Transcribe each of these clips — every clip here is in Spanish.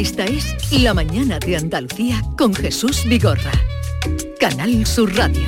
Esta es La Mañana de Andalucía con Jesús Vigorra. Canal Sur Radio.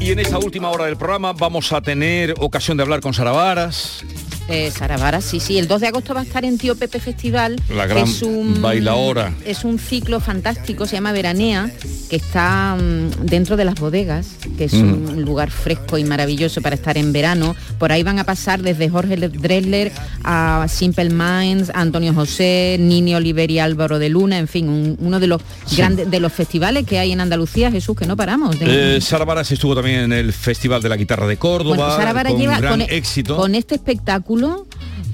Y en esta última hora del programa vamos a tener ocasión de hablar con Sara Varas, eh, Sara sí, sí. El 2 de agosto va a estar en Tío Pepe Festival. La gran es un, bailaora. Es un ciclo fantástico, se llama Veranea, que está mm, dentro de las bodegas, que es Mm. un lugar fresco y maravilloso para estar en verano. Por ahí van a pasar desde Jorge Dresler a Simple Minds, Antonio José, Nini Oliver y Álvaro de Luna, en fin, un- uno de los grandes de los festivales que hay en Andalucía, Jesús, que no paramos. de- Eh, Sara Varas estuvo también en el Festival de la Guitarra de Córdoba, Bueno, Sara Vara con lleva gran con, e- éxito. con este espectáculo,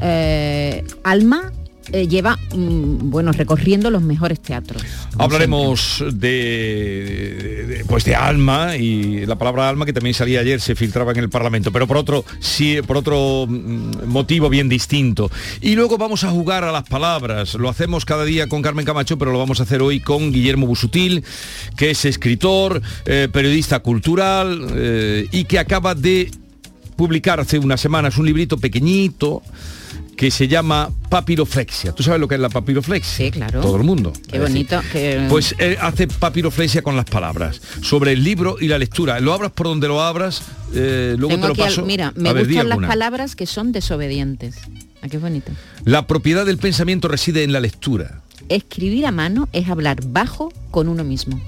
eh, Alma eh, lleva, mm, bueno, recorriendo los mejores teatros. Hablaremos de, pues de alma y la palabra alma que también salía ayer se filtraba en el Parlamento, pero por otro sí, por otro mm, motivo bien distinto. Y luego vamos a jugar a las palabras. Lo hacemos cada día con Carmen Camacho, pero lo vamos a hacer hoy con Guillermo Busutil, que es escritor, eh, periodista cultural y que acaba de publicar hace unas semanas un librito pequeñito que se llama papiroflexia. ¿Tú sabes lo que es la papiroflexia? Sí, claro. Todo el mundo. Qué bonito. que- pues él hace papiroflexia con las palabras, sobre el libro y la lectura. Lo abras por donde lo abras, eh, luego Tengo te lo al- paso. mira, me A ver, gustan las palabras que son desobedientes. Ah, qué bonito. La propiedad del pensamiento reside en la lectura. Escribir a mano es hablar bajo con uno mismo.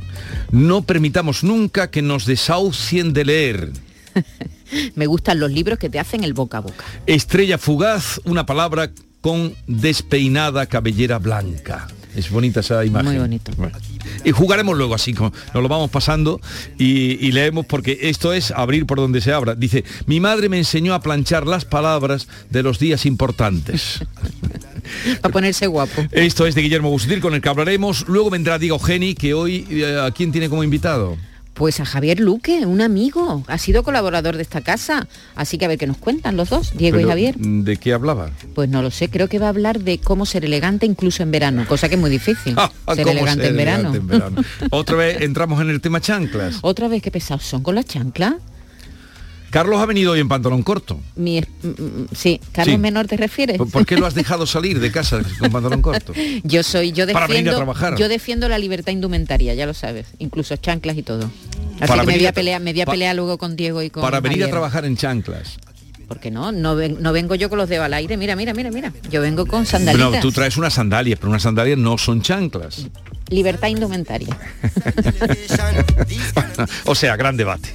No permitamos nunca que nos desahucien de leer. Me gustan los libros que te hacen el boca a boca. Estrella fugaz, una palabra con despeinada cabellera blanca. Es bonita esa imagen. Muy bonito. Bueno. Y jugaremos luego así, como nos lo vamos pasando y, y leemos porque esto es abrir por donde se abra. Dice, mi madre me enseñó a planchar las palabras de los días importantes. Para ponerse guapo. Esto es de Guillermo Busutil con el que hablaremos. Luego vendrá Diego Geni, que hoy, eh, ¿a quién tiene como invitado? Pues a Javier Luque, un amigo. Ha sido colaborador de esta casa. Así que a ver qué nos cuentan los dos, Diego y Javier. ¿De qué hablaba? Pues no lo sé, creo que va a hablar de cómo ser elegante incluso en verano, cosa que es muy difícil. ser ¿Cómo elegante ser en verano. elegante en verano? Otra vez entramos en el tema chanclas. Otra vez que pesados son con las chanclas. Carlos ha venido hoy en pantalón corto. Mi, sí, Carlos Sí. Menor te refieres. ¿Por, por qué lo has dejado salir de casa con pantalón corto? Yo soy, yo Para venir a defiendo, trabajar. yo defiendo la libertad indumentaria, ya lo sabes, incluso chanclas y todo. Así Para que me voy a pelear, me voy a pa- pelear luego con Diego y con Para venir a trabajar en chanclas. Porque no, no, ven- no vengo yo con los dedos al aire. Mira, mira, mira, mira. Yo vengo con sandalitas. No, tú traes unas sandalias, pero unas sandalias no son chanclas. Libertad indumentaria. o sea, gran debate.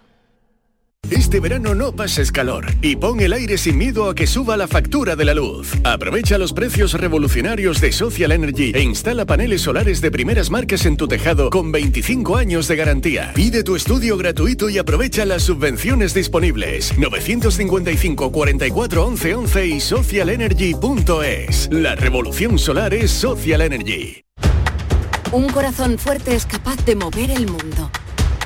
Este verano no pases calor y pon el aire sin miedo a que suba la factura de la luz. Aprovecha los precios revolucionarios de Social Energy e instala paneles solares de primeras marcas en tu tejado con 25 años de garantía. Pide tu estudio gratuito y aprovecha las subvenciones disponibles. 955 44 11 11 y socialenergy.es. La revolución solar es Social Energy. Un corazón fuerte es capaz de mover el mundo.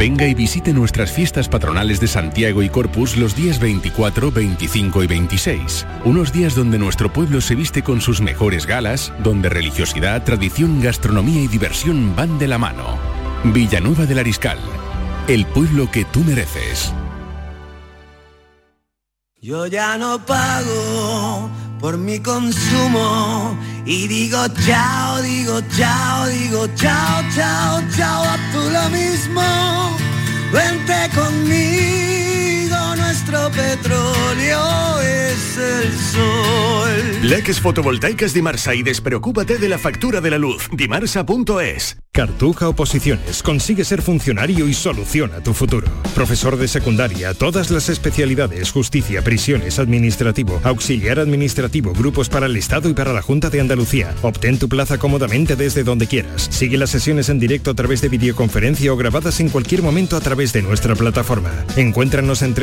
Venga y visite nuestras fiestas patronales de Santiago y Corpus los días 24, 25 y 26. Unos días donde nuestro pueblo se viste con sus mejores galas, donde religiosidad, tradición, gastronomía y diversión van de la mano. Villanueva del Ariscal, el pueblo que tú mereces. Yo ya no pago por mi consumo y digo chao, digo chao, digo chao, chao, chao, a tú lo mismo. Vente conmigo, nuestro petróleo es el sol. Leques fotovoltaicas Dimarsa y despreocúpate de la factura de la luz. Dimarsa.es. Cartuja Oposiciones. Consigue ser funcionario y soluciona tu futuro. Profesor de secundaria, todas las especialidades, justicia, prisiones, administrativo, auxiliar administrativo, grupos para el Estado y para la Junta de Andalucía. Obtén tu plaza cómodamente desde donde quieras. Sigue las sesiones en directo a través de videoconferencia o grabadas en cualquier momento a través de nuestra plataforma. Encuéntranos en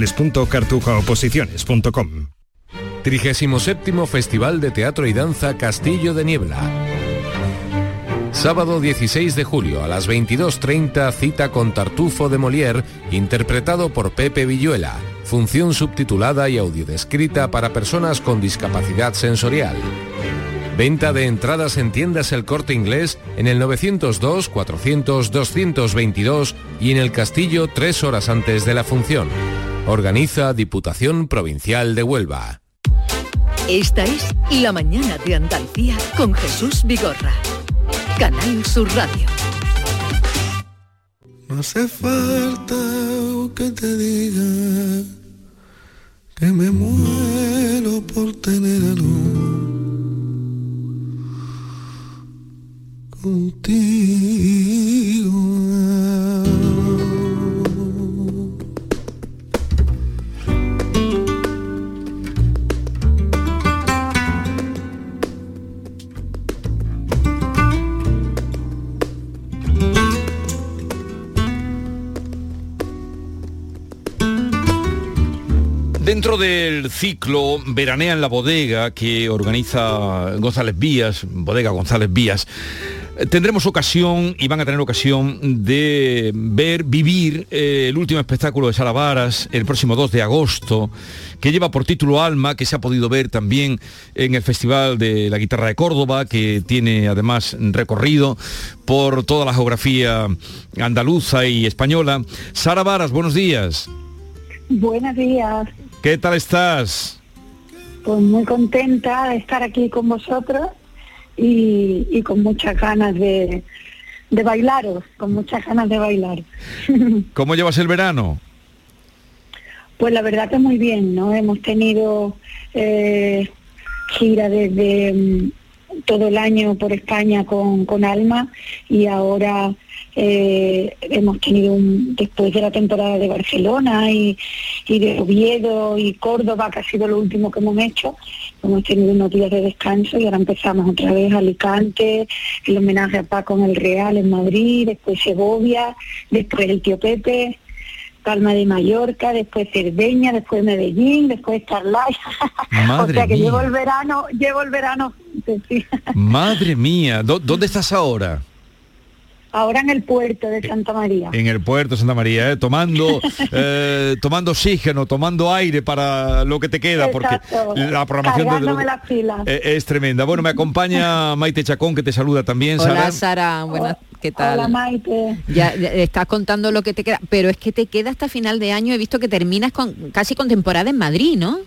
www.cartujaoposiciones.com. 37 Festival de Teatro y Danza Castillo de Niebla. Sábado 16 de julio a las 22.30 cita con Tartufo de Molière, interpretado por Pepe Villuela. Función subtitulada y audiodescrita para personas con discapacidad sensorial. Venta de entradas en tiendas El Corte Inglés en el 902 400 222 y en el Castillo tres horas antes de la función. Organiza Diputación Provincial de Huelva. Esta es La Mañana de Andalucía con Jesús Vigorra. Canal Sur Radio. No hace falta que te diga que me muero por tener algo contigo. Dentro del ciclo Veranea en la bodega que organiza González Vías, bodega González Vías, tendremos ocasión y van a tener ocasión de ver, vivir eh, el último espectáculo de Sara Varas el próximo 2 de agosto, que lleva por título Alma, que se ha podido ver también en el Festival de la Guitarra de Córdoba, que tiene además recorrido por toda la geografía andaluza y española. Sara Varas, buenos días. Buenos días. ¿Qué tal estás? Pues muy contenta de estar aquí con vosotros y, y con muchas ganas de, de bailaros, con muchas ganas de bailar. ¿Cómo llevas el verano? Pues la verdad que muy bien, ¿no? Hemos tenido eh, gira desde mm, todo el año por España con, con Alma y ahora eh, hemos tenido un, después de la temporada de Barcelona y, y de Oviedo y Córdoba, que ha sido lo último que hemos hecho, hemos tenido unos días de descanso y ahora empezamos otra vez Alicante, el homenaje a Paco en el Real en Madrid, después Segovia, después el tío Pepe, Palma de Mallorca, después Cerdeña, después Medellín, después Starlight. o sea que mía. llevo el verano, llevo el verano. Madre mía, ¿dó- ¿dónde estás ahora? Ahora en el puerto de Santa María. En el puerto de Santa María, ¿eh? tomando, eh, tomando oxígeno, tomando aire para lo que te queda, porque la programación las pilas. eh, es tremenda. Bueno, me acompaña Maite Chacón, que te saluda también, Hola Sara. Sara, buenas, ¿qué tal? Hola Maite. Ya, ya estás contando lo que te queda, pero es que te queda hasta final de año. He visto que terminas con casi con temporada en Madrid, ¿no?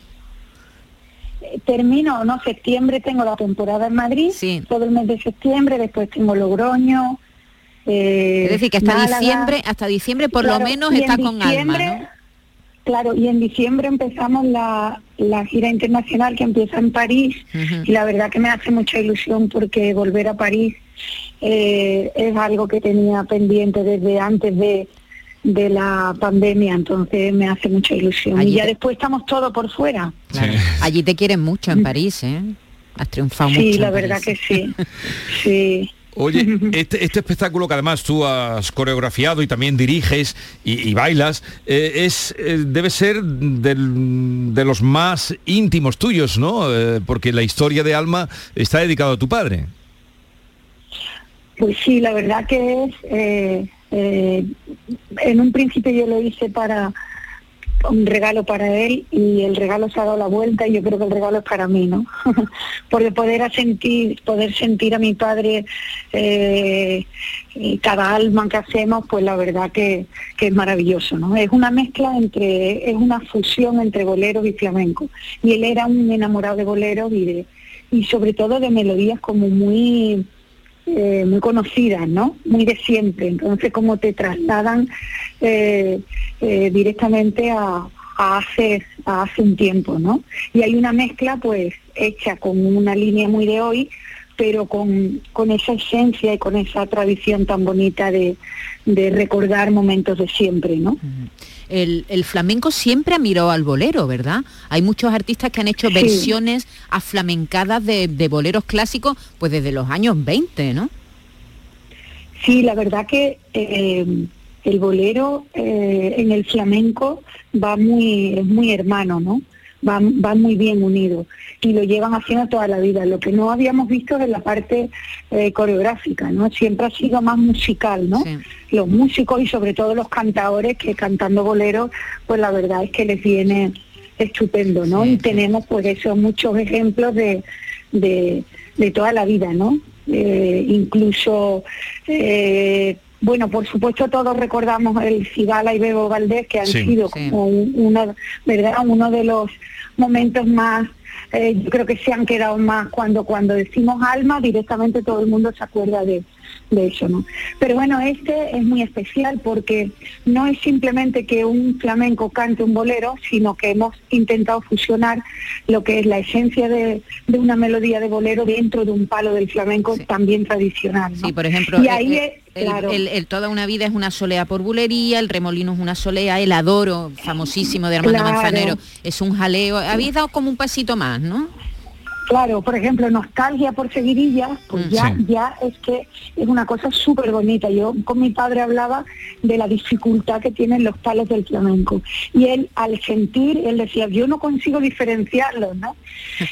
Eh, Termino, no, septiembre tengo la temporada en Madrid, todo el mes de septiembre, después tengo Logroño. Eh, Es decir, que hasta Málaga. diciembre, hasta diciembre por Claro, lo menos y en estás con alma, diciembre- ¿no? Claro, y en diciembre empezamos la, la gira internacional que empieza en París y la verdad que me hace mucha ilusión porque volver a París eh, es algo que tenía pendiente desde antes de, de la pandemia, entonces me hace mucha ilusión. Allí y ya te- después estamos todos por fuera. Claro. Allí te quieren mucho en París, ¿eh? Has triunfado mucho. Sí, en la verdad París. que sí. Sí. Oye, este, este espectáculo que además tú has coreografiado y también diriges y, y bailas, eh, es eh, debe ser del- de los más íntimos tuyos, ¿no? Eh, porque la historia de Alma está dedicada a tu padre. Pues sí, la verdad que es, en un principio yo lo hice para un regalo para él y el regalo se ha dado la vuelta y yo creo que el regalo es para mí, ¿no? Porque poder sentir, poder sentir a mi padre eh, cada alma que hacemos, pues la verdad que, que es maravilloso, ¿no? Es una mezcla entre, es una fusión entre boleros y flamenco. Y él era un enamorado de boleros y de, y sobre todo de melodías como muy eh, muy conocidas, ¿no? Muy de siempre. Entonces, como te trasladan eh, eh, directamente a, a hace, a hace un tiempo, ¿no? Y hay una mezcla, pues, hecha con una línea muy de hoy, pero con, con esa esencia y con esa tradición tan bonita de, de recordar momentos de siempre, ¿no? El, el flamenco siempre ha mirado al bolero, ¿verdad? Hay muchos artistas que han hecho Sí. versiones aflamencadas de, de boleros clásicos pues desde los años 20, ¿no? Sí, la verdad que eh, el bolero eh, en el flamenco va muy, es muy hermano, ¿no? Va, va muy bien unido y lo llevan haciendo toda la vida. Lo que no habíamos visto es la parte eh, coreográfica, ¿no? Siempre ha sido más musical, ¿no? Los músicos y sobre todo los cantadores que cantando bolero, pues la verdad es que les viene estupendo, ¿no? y tenemos pues eso, muchos ejemplos de, de, de toda la vida, ¿no? Eh, incluso, eh, bueno, por supuesto todos recordamos el Cigala y Bebo Valdés, que han Sí. sido Sí. como un- uno, ¿verdad? uno de los momentos más, eh, yo creo que se han quedado más cuando cuando decimos alma, directamente todo el mundo se acuerda de, de eso, ¿no? Pero bueno, este es muy especial porque no es simplemente que un flamenco cante un bolero, sino que hemos intentado fusionar lo que es la esencia de, de una melodía de bolero dentro de un palo del flamenco también tradicional. ¿no? Sí, por ejemplo, y ahí eh, es, el, claro, el- el Toda una vida es una solea por bulería, el remolino es una solea, el adoro, famosísimo de Armando Claro. Manzanero, es un jaleo. Habéis dado como un pasito más, ¿no? Claro, por ejemplo, nostalgia por seguirillas, pues Mm. ya, Sí. ya es que es una cosa súper bonita. Yo con mi padre hablaba de la dificultad que tienen los palos del flamenco. Y él, al sentir, él decía, yo no consigo diferenciarlos, ¿no?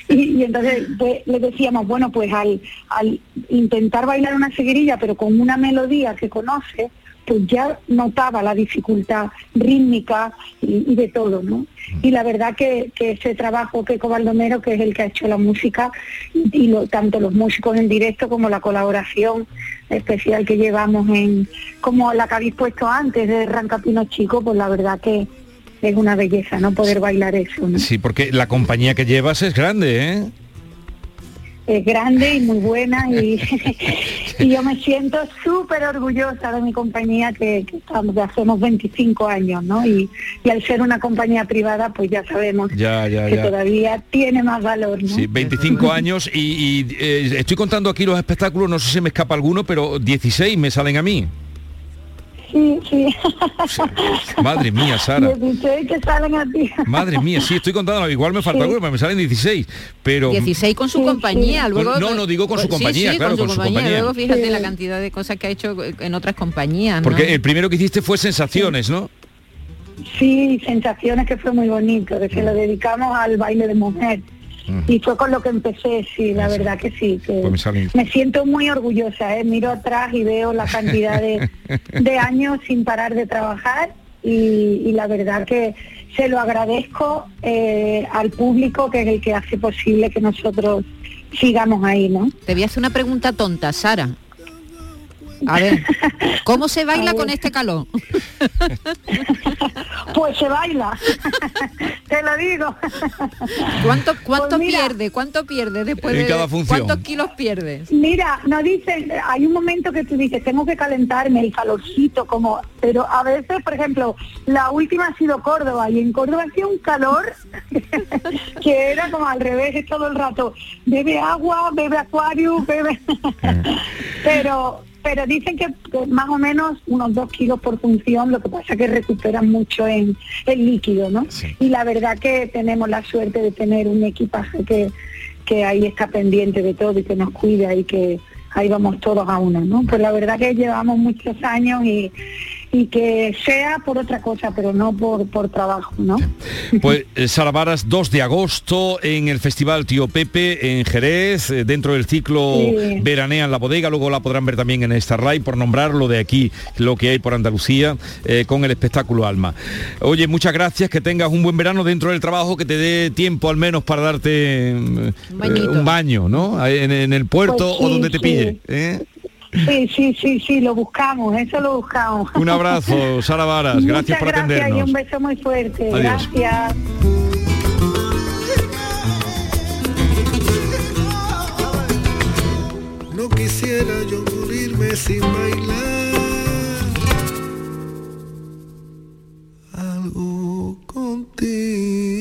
Y, y entonces pues, le decíamos, bueno, pues al, al intentar bailar una seguirilla, pero con una melodía que conoce, pues ya notaba la dificultad rítmica y, y de todo, ¿no? Y la verdad que, que ese trabajo que Baldomero, que es el que ha hecho la música, y lo- tanto los músicos en directo como la colaboración especial que llevamos en, como la que habéis puesto antes de Rancapino Chico, pues la verdad que es una belleza, ¿no? Poder bailar eso, ¿no? Sí, porque la compañía que llevas es grande, ¿eh? Es grande y muy buena y, y yo me siento súper orgullosa de mi compañía que, que estamos, que hacemos 25 años, ¿no? Y, y al ser una compañía privada, pues ya sabemos Ya, ya, que ya. todavía tiene más valor, ¿no? Sí, 25 años y, y, eh, estoy contando aquí los espectáculos, no sé si me escapa alguno, pero 16 me salen a mí. Sí, sí. Madre mía, Sara. 16 que salen a ti. Madre mía, sí, estoy contando, igual me falta Sí. me salen 16. Pero 16 con su compañía, luego... no, no, digo con su compañía, sí, claro, con con su compañía. compañía. Luego fíjate Sí. la cantidad de cosas que ha hecho en otras compañías, ¿no? porque el primero que hiciste fue Sensaciones, ¿no? Sí, sensaciones que fue muy bonito, de que lo dedicamos al baile de mujer. Y fue con lo que empecé, sí, la verdad que sí. Que Pues me siento muy orgullosa, ¿eh? miro atrás y veo la cantidad de, de años sin parar de trabajar y, y la verdad que se lo agradezco eh, al público que es el que hace posible que nosotros sigamos ahí, ¿no? Te voy a hacer una pregunta tonta, Sara. A ver, ¿cómo se baila con este calor? Pues se baila, te lo digo. ¿Cuánto, cuánto Pues mira, pierde? ¿Cuánto pierde después de cada función. cuántos kilos pierdes? Mira, no dicen, hay un momento que tú dices, tengo que calentarme, el calorcito, como, pero a veces, por ejemplo, la última ha sido Córdoba y en Córdoba hacía un calor que era como al revés todo el rato. Bebe agua, bebe acuario, bebe... pero pero dicen que, más o menos unos dos kilos por función, lo que pasa que recuperan mucho en el líquido, ¿no? Y la verdad que tenemos la suerte de tener un equipaje que, que ahí está pendiente de todo y que nos cuida y que ahí vamos todos a una, ¿no? Pues la verdad que llevamos muchos años y, y que sea por otra cosa, pero no por, por trabajo, ¿no? Pues eh, Sara Varas, 2 de agosto en el Festival Tío Pepe en Jerez, eh, dentro del ciclo Sí. Veranea en la bodega, luego la podrán ver también en Starlight, por nombrarlo de aquí, lo que hay por Andalucía, eh, con el espectáculo Alma. Oye, muchas gracias, que tengas un buen verano dentro del trabajo, que te dé tiempo al menos para darte eh, un baño, ¿no? En, en el puerto Pues o donde te sí. pille. ¿eh? Sí, sí, sí, sí, lo buscamos, eso lo buscamos. Un abrazo, Sara Varas, gracias Muchas por gracias y atendernos. un beso muy fuerte. Adiós. Gracias. No quisiera yo morirme sin bailar algo contigo.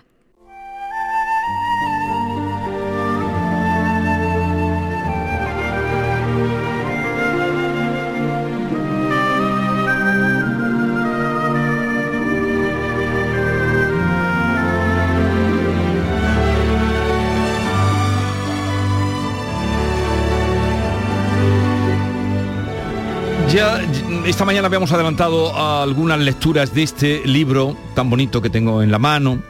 Esta mañana habíamos adelantado algunas lecturas de este libro tan bonito que tengo en la mano,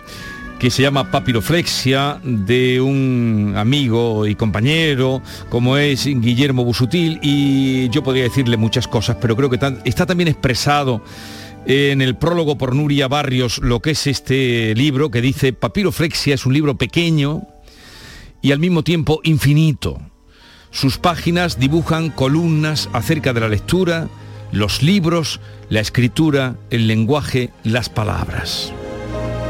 que se llama Papiroflexia, de un amigo y compañero como es Guillermo Busutil, y yo podría decirle muchas cosas, pero creo que está también expresado en el prólogo por Nuria Barrios lo que es este libro, que dice, Papiroflexia es un libro pequeño y al mismo tiempo infinito. Sus páginas dibujan columnas acerca de la lectura, los libros, la escritura, el lenguaje, las palabras.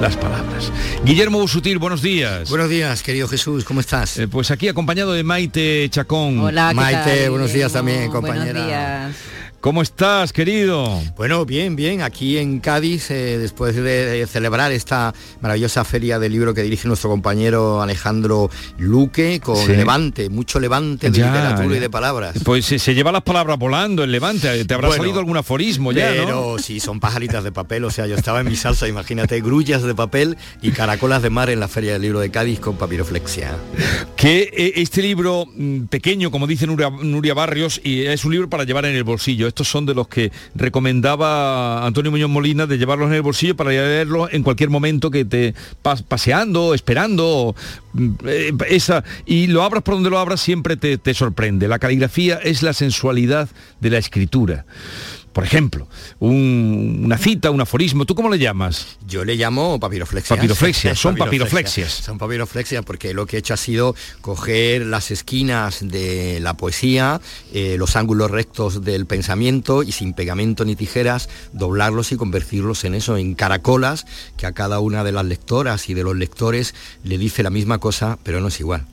Las palabras. Guillermo Busutil, buenos días. Buenos días, querido Jesús, ¿cómo estás? Eh, pues aquí acompañado de Maite Chacón. Hola, ¿qué Maite, tal, buenos días también, compañera. ¿Cómo estás, querido? Bueno, bien, bien. Aquí en Cádiz, eh, después de celebrar esta maravillosa feria del libro que dirige nuestro compañero Alejandro Luque, con Sí. Levante, mucho Levante de Ya, literatura y de palabras. Pues se, se lleva las palabras volando el Levante. Te habrá Bueno, salido algún aforismo ya, Pero ¿no? sí, son pajaritas de papel, o sea, yo estaba en mi salsa, imagínate, grullas de papel y caracolas de mar en la Feria del Libro de Cádiz con papiroflexia. que eh, este libro mm, pequeño, como dice Nuria, Nuria Barrios, y es un libro para llevar en el bolsillo. Estos son de los que recomendaba Antonio Muñoz Molina de llevarlos en el bolsillo para leerlos en cualquier momento que te pas- paseando, esperando, mm, eh, esa y lo abras por donde lo abras siempre te, te sorprende. La caligrafía es la sensualidad de la escritura. Por ejemplo, una cita, un aforismo, ¿tú cómo le llamas? Yo le llamo papiroflexias. Papiroflexias, son papiroflexias. Son papiroflexias porque lo que he hecho ha sido coger las esquinas de la poesía, eh, los ángulos rectos del pensamiento y sin pegamento ni tijeras, doblarlos y convertirlos en eso, en caracolas, que a cada una de las lectoras y de los lectores le dice la misma cosa, pero no es igual.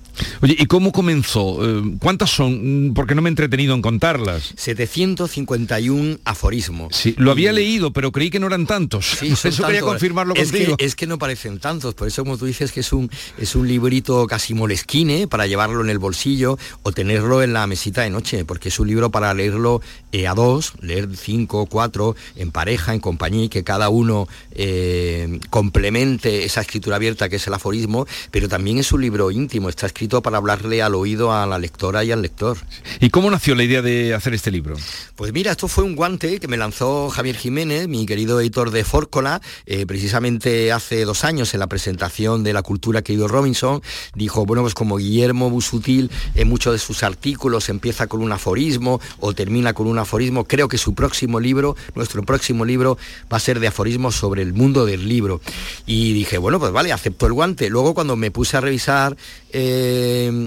Oye, ¿y cómo comenzó? Eh, ¿Cuántas son? Porque no me he entretenido en contarlas. 751 aforismos. Sí, lo había leído, pero creí que no eran tantos. Sí, eso quería confirmarlo es contigo. Que, es que no parecen tantos, por eso como tú dices que es un, es un librito casi molesquine para llevarlo en el bolsillo o tenerlo en la mesita de noche, porque es un libro para leerlo eh, a dos, leer cinco, cuatro, en pareja, en compañía, y que cada uno eh, complemente esa escritura abierta que es el aforismo, pero también es un libro íntimo, está escrito para hablarle al oído a la lectora y al lector. ¿Y cómo nació la idea de hacer este libro? Pues mira, esto fue un guante que me lanzó Javier Jiménez, mi querido editor de Fórcola, eh, precisamente hace dos años en la presentación de la cultura querido Robinson, dijo, bueno, pues como Guillermo Busutil en muchos de sus artículos empieza con un aforismo o termina con un aforismo, creo que su próximo libro, nuestro próximo libro, va a ser de aforismos sobre el mundo del libro. Y dije, bueno, pues vale, acepto el guante. Luego cuando me puse a revisar eh,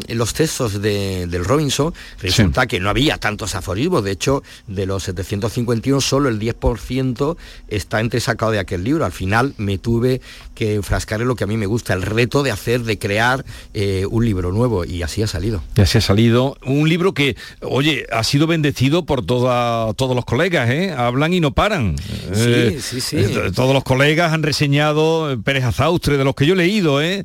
los textos de, del Robinson, resulta que no había tantos aforismos, de hecho, de los 751 solo el 10% está entresacado de aquel libro. Al final me tuve que enfrascar en lo que a mí me gusta, el reto de hacer, de crear eh, un libro nuevo, y así ha salido. Y así ha salido. Un libro que, oye, ha sido bendecido por toda, todos los colegas, ¿eh? Hablan y no paran. Sí, sí, sí. todos los colegas han reseñado Pérez Azaustre, de los que yo he leído, ¿eh?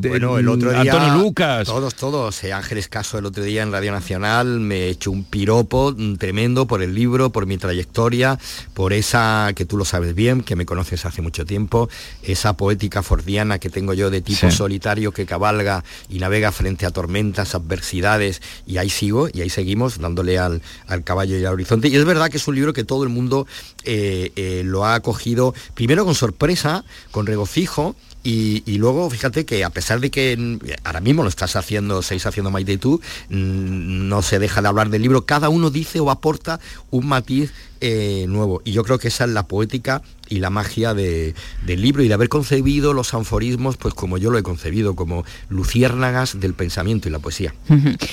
bueno, el otro día, Antonio Lucas. Todos, todos. Eh, Ángeles Caso el otro día en Radio Nacional me echó un piropo tremendo por el libro, por mi trayectoria, por esa, que tú lo sabes bien, que me conoces hace mucho tiempo, esa poética fordiana que tengo yo de tipo solitario que cabalga y navega frente a tormentas, adversidades, y ahí sigo, y ahí seguimos dándole al, caballo y al horizonte. Y es verdad que es un libro que todo el mundo eh, eh, lo ha acogido, primero con sorpresa, con regocijo, y, luego, fíjate que a pesar de que ahora mismo lo estás haciendo, seis haciendo Maite y tú, no se deja de hablar del libro, cada uno dice o aporta un matiz eh, nuevo. Y yo creo que esa es la poética y la magia del libro y de haber concebido los anforismos, pues como yo lo he concebido, como luciérnagas del pensamiento y la poesía.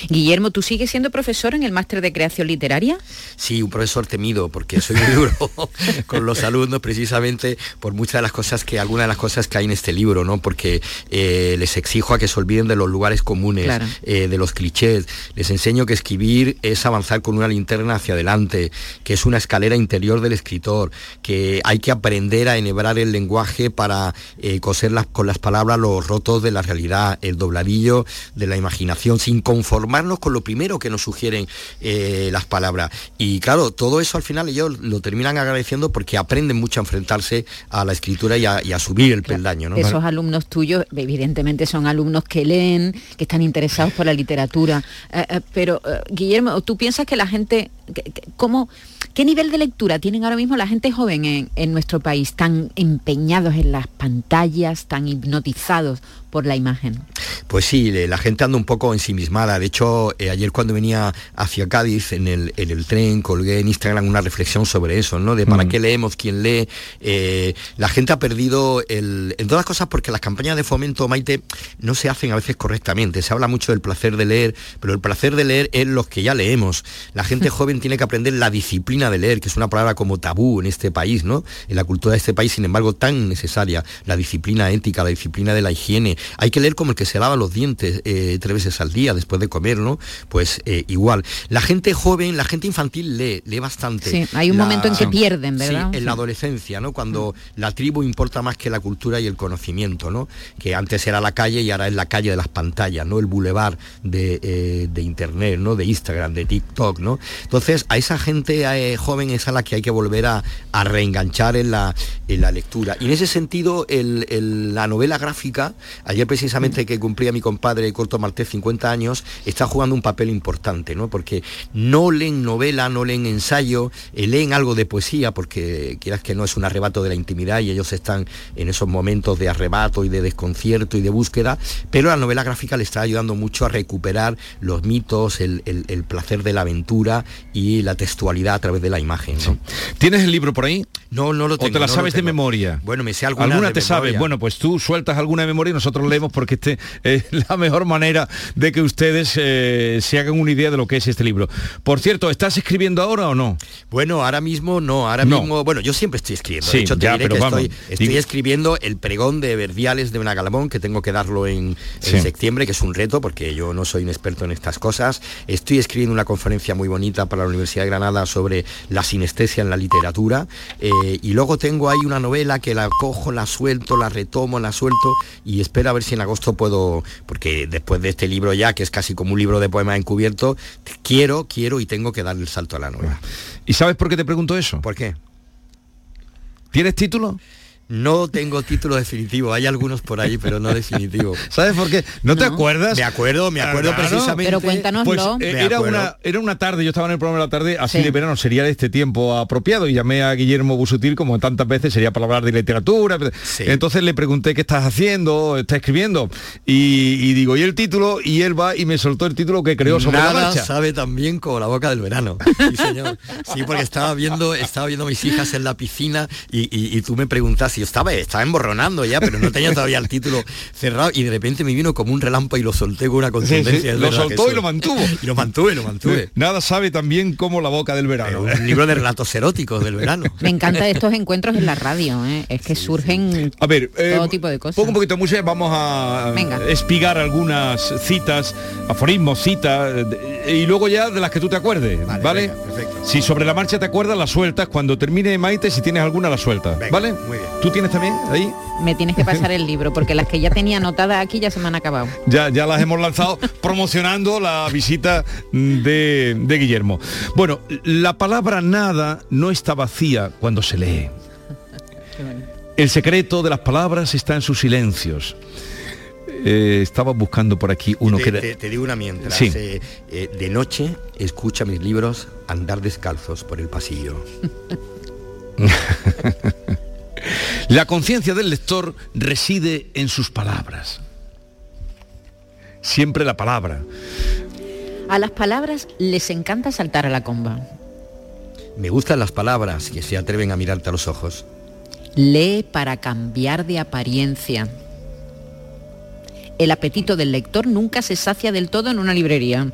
Guillermo, ¿tú sigues siendo profesor en el máster de creación literaria? Sí, un profesor temido, porque soy muy duro con los alumnos precisamente por muchas de las cosas que, algunas de las cosas que hay en este libro, ¿no? Porque eh, les exijo a que se olviden de los lugares comunes, eh, de los clichés. Les enseño que escribir es avanzar con una linterna hacia adelante, que es una escalera interior del escritor, que hay que aprender a enhebrar el lenguaje para eh, coser con las palabras los rotos de la realidad, el dobladillo de la imaginación, sin conformarnos con lo primero que nos sugieren eh, las palabras. Y claro, todo eso al final ellos lo terminan agradeciendo porque aprenden mucho a enfrentarse a la escritura y a, subir el peldaño. Esos alumnos tuyos, evidentemente, son alumnos que leen, que están interesados por la literatura. Eh, pero, Guillermo, ¿tú piensas que la gente, cómo ¿Qué nivel de lectura tienen ahora mismo la gente joven en, nuestro país, tan empeñados en las pantallas, tan hipnotizados por la imagen? Pues sí, la gente anda un poco ensimismada. De hecho, eh, ayer cuando venía hacia Cádiz en el, en el, tren colgué en Instagram una reflexión sobre eso, ¿no? De para mm. qué leemos, quién lee. Eh, la gente ha perdido el, en todas las cosas porque las campañas de fomento, Maite, no se hacen a veces correctamente. Se habla mucho del placer de leer, pero el placer de leer es los que ya leemos. La gente joven tiene que aprender la disciplina de leer, que es una palabra como tabú en este país, ¿no? En la cultura de este país, sin embargo, tan necesaria. La disciplina ética, la disciplina de la higiene. Hay que leer como el que se lava los dientes eh, tres veces al día después de comer, ¿no? Pues eh, igual. La gente joven, la gente infantil lee, lee bastante. Sí, hay un momento en que pierden, ¿verdad? Sí, en la adolescencia, ¿no? Cuando la tribu importa más que la cultura y el conocimiento, ¿no? Que antes era la calle y ahora es la calle de las pantallas, ¿no? El bulevar de, eh, de internet, ¿no? De Instagram, de TikTok, ¿no? Entonces, a esa gente joven es a la que hay que volver a, reenganchar en la, en la lectura. Y en ese sentido, la novela gráfica Ayer precisamente que cumplía mi compadre Corto Maltés 50 años, está jugando un papel importante, ¿no? Porque no leen novela, no leen ensayo, eh, leen algo de poesía, porque quieras que no es un arrebato de la intimidad y ellos están en esos momentos de arrebato y de desconcierto y de búsqueda, pero la novela gráfica le está ayudando mucho a recuperar los mitos, el, el- el placer de la aventura y la textualidad a través de la imagen. ¿no? ¿Tienes el libro por ahí? No, no lo tengo. ¿O te la no sabes de memoria? Bueno, me sé ¿Alguna de te sabes? memoria. Bueno, pues tú sueltas alguna de memoria y nosotros leemos porque este es la mejor manera de que ustedes eh, se hagan una idea de lo que es este libro. Por cierto, ¿estás escribiendo ahora o no? Bueno, ahora mismo no, ahora No. mismo, bueno, yo siempre estoy escribiendo. Sí, de hecho, te ya, diré que vamos, estoy, estoy digo- escribiendo el pregón de Verdiales de Benagalamón, que tengo que darlo en, en Sí. septiembre, que es un reto, porque yo no soy un experto en estas cosas. Estoy escribiendo una conferencia muy bonita para la Universidad de Granada sobre la sinestesia en la literatura. eh, y luego tengo ahí una novela que la cojo, la suelto, la retomo, la suelto, y espero a ver si en agosto puedo, porque después de este libro ya, que es casi como un libro de poemas encubierto, quiero, quiero y tengo que darle el salto a la novela. ¿Y sabes por qué te pregunto eso? ¿Por qué? ¿Tienes título? No tengo título definitivo, hay algunos por ahí, pero no definitivo. ¿Sabes por qué? ¿No, te acuerdas? Me acuerdo, me acuerdo Claro. precisamente. Pero cuéntanoslo. Pues eh, era una, era una tarde, yo estaba en el programa de la tarde, así Sí. de verano, sería este tiempo apropiado y llamé a Guillermo Busutil como tantas veces, sería para hablar de literatura. Entonces le pregunté qué estás haciendo, estás escribiendo y, y digo, ¿y el título? Y él va y me soltó el título que creó sobre Nada la marcha. sabe tan bien como la boca del verano. Sí, señor. Sí, porque estaba viendo, estaba viendo a mis hijas en la piscina y, y- y tú me preguntas yo estaba, estaba emborronando ya, pero no tenía todavía el título cerrado y de repente me vino como un relámpago y lo solté con una contundencia. sí, lo soltó y lo mantuvo. Y lo mantuve, lo mantuve. Nada sabe tan bien como la boca del verano. Un libro de relatos eróticos del verano. Me encantan estos encuentros en la radio, ¿eh? es que surgen A ver, eh, todo tipo de cosas. Pongo un poquito de música, vamos a Venga. espigar algunas citas, aforismos, citas, y luego ya de las que tú te acuerdes, ¿vale? venga, perfecto. Si sobre la marcha te acuerdas, las sueltas. Cuando termine Maite, si tienes alguna, la sueltas, ¿vale? muy bien. ¿Tú tienes también ahí? Me tienes que pasar el libro, porque las que ya tenía anotadas aquí ya se me han acabado. Ya, ya las hemos lanzado promocionando la visita de, de Guillermo. Bueno, la palabra nada no está vacía cuando se lee. El secreto de las palabras está en sus silencios. Eh, estaba buscando por aquí uno te, que era... te- te digo una mientras. Sí. eh, eh, de noche escucha mis libros andar descalzos por el pasillo. La conciencia del lector reside en sus palabras. Siempre la palabra. A las palabras les encanta saltar a la comba. Me gustan las palabras que se atreven a mirarte a los ojos. Lee para cambiar de apariencia. El apetito del lector nunca se sacia del todo en una librería.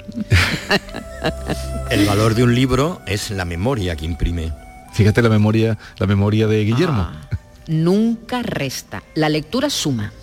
El valor de un libro es la memoria que imprime. Fíjate la memoria, la memoria de Guillermo. Ah. Nunca resta. La lectura suma.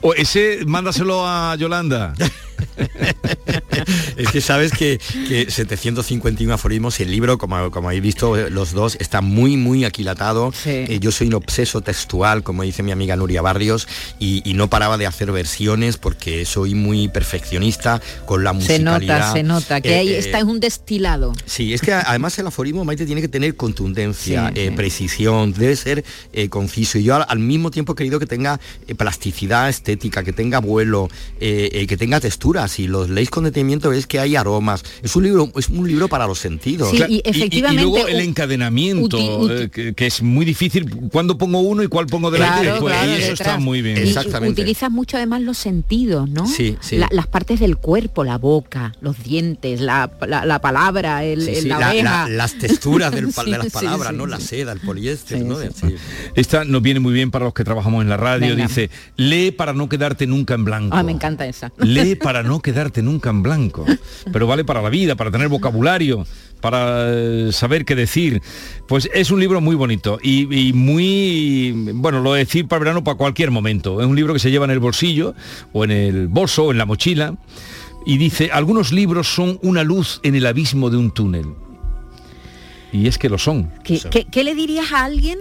O ese, mándaselo a Yolanda. Es que sabes que, que 751 aforismos, el libro, como, como habéis visto los dos, está muy, muy aquilatado. Eh, yo soy un obseso textual, como dice mi amiga Nuria Barrios, y, y no paraba de hacer versiones porque soy muy perfeccionista con la Se musicalidad. nota, se nota, que Eh, ahí eh, está es un destilado. Sí, es que además el aforismo, Maite, tiene que tener contundencia, Sí, eh, sí. precisión, debe ser conciso. Y yo al, al mismo tiempo he querido que tenga plasticidad estética, que tenga vuelo, que tenga textura. Si los leéis con detenimiento veis que hay aromas. Es un libro, es un libro para los sentidos. Sí, Claro, y efectivamente, luego el encadenamiento, uti- uti- eh, que, que es muy difícil. ¿Cuándo pongo uno y cuál pongo delante? Claro, después? claro, y eso detrás. está muy bien. Y utilizas mucho además los sentidos, ¿no? Sí, sí. La- las partes del cuerpo, la boca, los dientes, la, la- la palabra, el, Sí, el- sí, la la- oreja. la- las texturas del de las palabras, sí, ¿no? sí. La seda, el poliéster, ¿no? Sí. Esta nos viene muy bien para los que trabajamos en la radio. Venga. Dice, lee para no quedarte nunca en blanco. Ah, me encanta esa. Lee para no quedarte nunca en blanco. Pero vale para la vida, para tener vocabulario, para eh, saber qué decir. Pues es un libro muy bonito y, y muy, bueno, lo de decir para verano para cualquier momento. Es un libro que se lleva en el bolsillo o en el bolso o en la mochila. Y dice, algunos libros son una luz en el abismo de un túnel. Y es que lo son. ¿Qué, qué- qué le dirías a alguien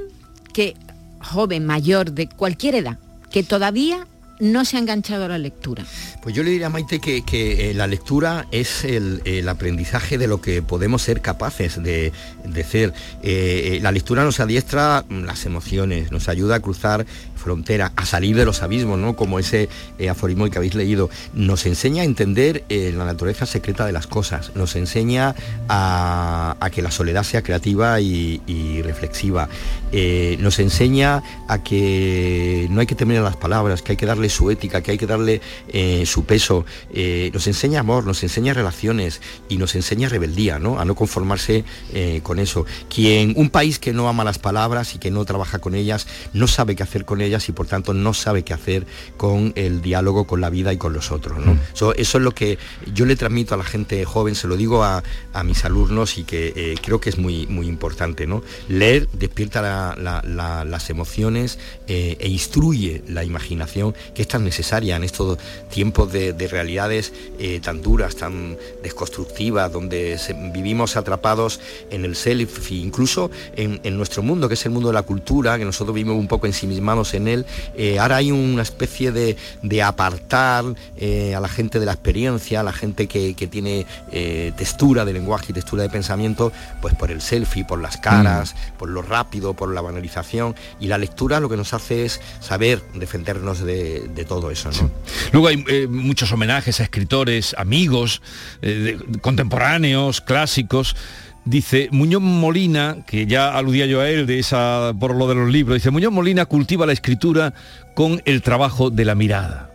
que, joven, mayor, de cualquier edad, que todavía no se ha enganchado a la lectura? Pues yo le diría a Maite que, que eh, la lectura es el, el, aprendizaje de lo que podemos ser capaces de, de ser. Eh, la lectura nos adiestra las emociones, nos ayuda a cruzar frontera, a salir de los abismos, ¿no? Como ese eh, aforismo que habéis leído, nos enseña a entender eh, la naturaleza secreta de las cosas, nos enseña a, a que la soledad sea creativa y, reflexiva, eh, nos enseña a que no hay que temer las palabras, que hay que darle su ética, que hay que darle eh, su peso, eh, nos enseña amor, nos enseña relaciones y nos enseña rebeldía, ¿no? A no conformarse con eso. Quien, un país que no ama las palabras y que no trabaja con ellas, no sabe qué hacer con ellas y por tanto no sabe qué hacer con el diálogo con la vida y con los otros. ¿no? So, eso es lo que yo le transmito a la gente joven, se lo digo a, a mis alumnos y que eh, creo que es muy, muy importante. ¿no? Leer despierta la, la, la, las emociones eh, e instruye la imaginación que es tan necesaria en estos tiempos de, de realidades eh, tan duras, tan desconstructivas, donde se, vivimos atrapados en el self, incluso en, en nuestro mundo, que es el mundo de la cultura, que nosotros vivimos un poco ensimismados en él, eh, ahora hay una especie de, de apartar eh, a la gente de la experiencia, a la gente que, que tiene textura de lenguaje y textura de pensamiento, pues por el selfie, por las caras, mm. por lo rápido, por la banalización. Y la lectura lo que nos hace es saber defendernos de, de todo eso. ¿no? Sí. Luego hay eh, muchos homenajes a escritores, amigos, eh, de, contemporáneos, clásicos. Dice Muñoz Molina, que ya aludía yo a él de esa por lo de los libros, dice Muñoz Molina cultiva la escritura con el trabajo de la mirada.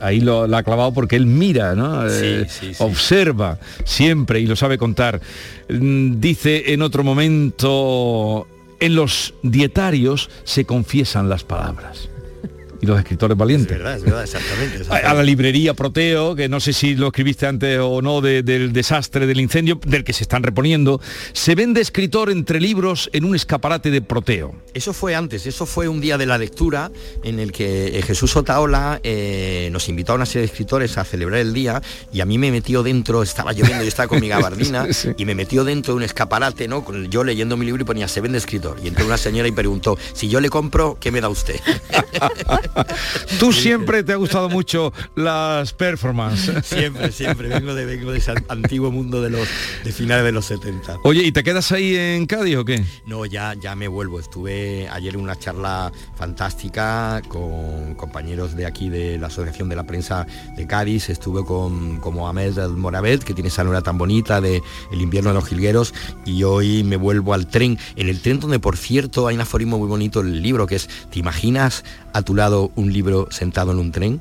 Ahí lo, ha clavado porque él mira, ¿no? Sí, eh, sí, sí. observa siempre y lo sabe contar. Mm, Dice en otro momento, en los dietarios se confiesan las palabras y los escritores valientes. Es verdad, es verdad, exactamente. exactamente. A, a, la librería Proteo, que no sé si lo escribiste antes o no, de, del desastre, del incendio, del que se están reponiendo, se vende escritor entre libros en un escaparate de Proteo. Eso fue antes, eso fue un día de la lectura en el que eh, Jesús Otaola eh, nos invitó a una serie de escritores a celebrar el día y a mí me metió dentro, estaba lloviendo, yo estaba con mi gabardina sí, sí. y me metió dentro de un escaparate, ¿no? Con, yo leyendo mi libro y ponía se vende escritor. Y entró una señora y preguntó, si yo le compro, ¿qué me da usted? Tú siempre te ha gustado mucho las performances. Siempre, siempre. Vengo de, vengo de ese antiguo mundo de los de finales de los 70. Oye, ¿y te quedas ahí en Cádiz o qué? No, ya, ya me vuelvo. Estuve ayer en una charla fantástica con compañeros de aquí de la Asociación de la Prensa de Cádiz. Estuve con como Ahmed del Moravet, que tiene esa novela tan bonita de El invierno de los jilgueros. Y hoy me vuelvo al tren. En el tren donde, por cierto, hay un aforismo muy bonito el libro, que es, ¿te imaginas a tu lado un libro sentado en un tren?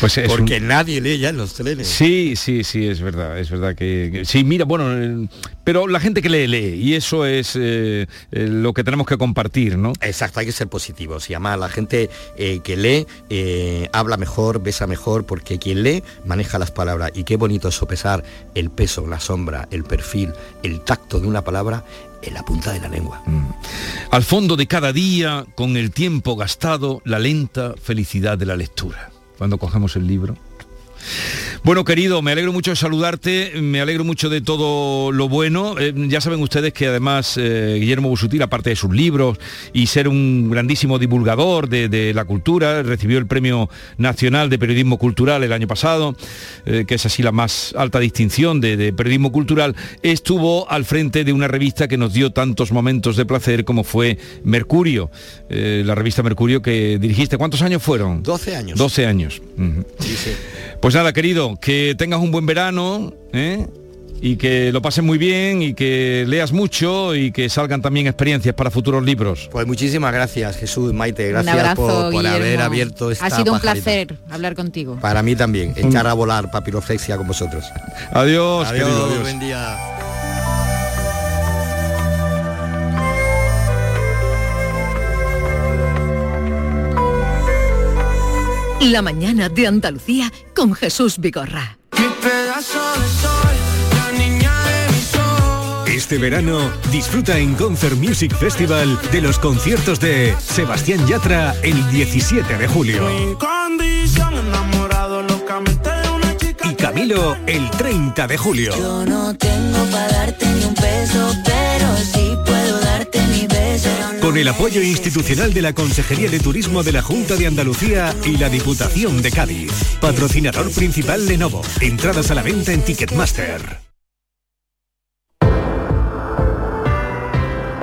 Pues es Porque un... nadie lee ya en los trenes. Sí, sí, sí, es verdad, es verdad que, que sí, mira, bueno, eh, pero la gente que lee, lee, y eso es eh, eh, lo que tenemos que compartir, ¿no? Exacto, hay que ser positivos, y además la gente eh, que lee habla mejor, besa mejor, porque quien lee maneja las palabras, y qué bonito es sopesar el peso, la sombra, el perfil, el tacto de una palabra en la punta de la lengua. Mm. Al fondo de cada día, con el tiempo gastado, la lenta felicidad de la lectura. Cuando cogemos el libro. Bueno, querido, me alegro mucho de saludarte, me alegro mucho de todo lo bueno. Eh, ya saben ustedes que además eh, Guillermo Busutil, aparte de sus libros y ser un grandísimo divulgador de, de, la cultura, recibió el Premio Nacional de Periodismo Cultural el año pasado, eh, que es así la más alta distinción de, de, periodismo cultural. Estuvo al frente de una revista que nos dio tantos momentos de placer como fue Mercurio, eh, la revista Mercurio que dirigiste. ¿Cuántos años fueron? 12 años. 12 años. Uh -huh. sí, sí. Pues nada, querido, que tengas un buen verano, ¿eh? y que lo pases muy bien y que leas mucho y que salgan también experiencias para futuros libros. Pues muchísimas gracias, Jesús, Maite, gracias abrazo, por, por haber abierto esta Ha sido un pajarita. placer hablar contigo. Para mí también, echar a volar papiroflexia con vosotros. Adiós, adiós, querido, adiós. buen día. La mañana de Andalucía con Jesús Vigorra. Este verano disfruta en Concert Music Festival de los conciertos de Sebastián Yatra el 17 de julio. Y Camilo el 30 de julio. Yo no tengo para darte ni un peso, pero sí puedo darte mi. Con el apoyo institucional de la Consejería de Turismo de la Junta de Andalucía y la Diputación de Cádiz. Patrocinador principal Lenovo. Entradas a la venta en Ticketmaster.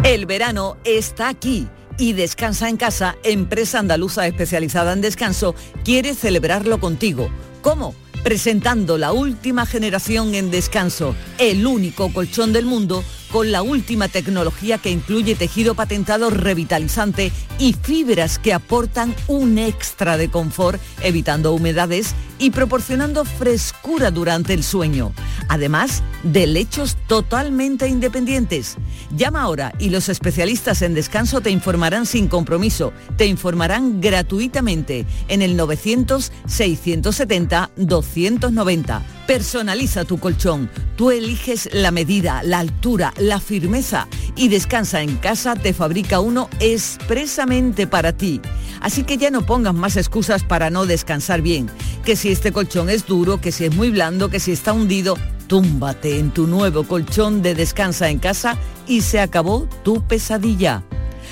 El verano está aquí y Descansa en Casa, empresa andaluza especializada en descanso, quiere celebrarlo contigo. ¿Cómo? Presentando la última generación en descanso, el único colchón del mundo con la última tecnología que incluye tejido patentado revitalizante y fibras que aportan un extra de confort, evitando humedades y proporcionando frescura durante el sueño. Además de lechos totalmente independientes. Llama ahora y los especialistas en descanso te informarán sin compromiso, te informarán gratuitamente en el 900-670-290. Personaliza tu colchón. Tú eliges la medida, la altura, la firmeza y Descansa en casa te fabrica uno expresamente para ti. Así que ya no pongas más excusas para no descansar bien. Que si este colchón es duro, que si es muy blando, que si está hundido, túmbate en tu nuevo colchón de Descansa en casa y se acabó tu pesadilla.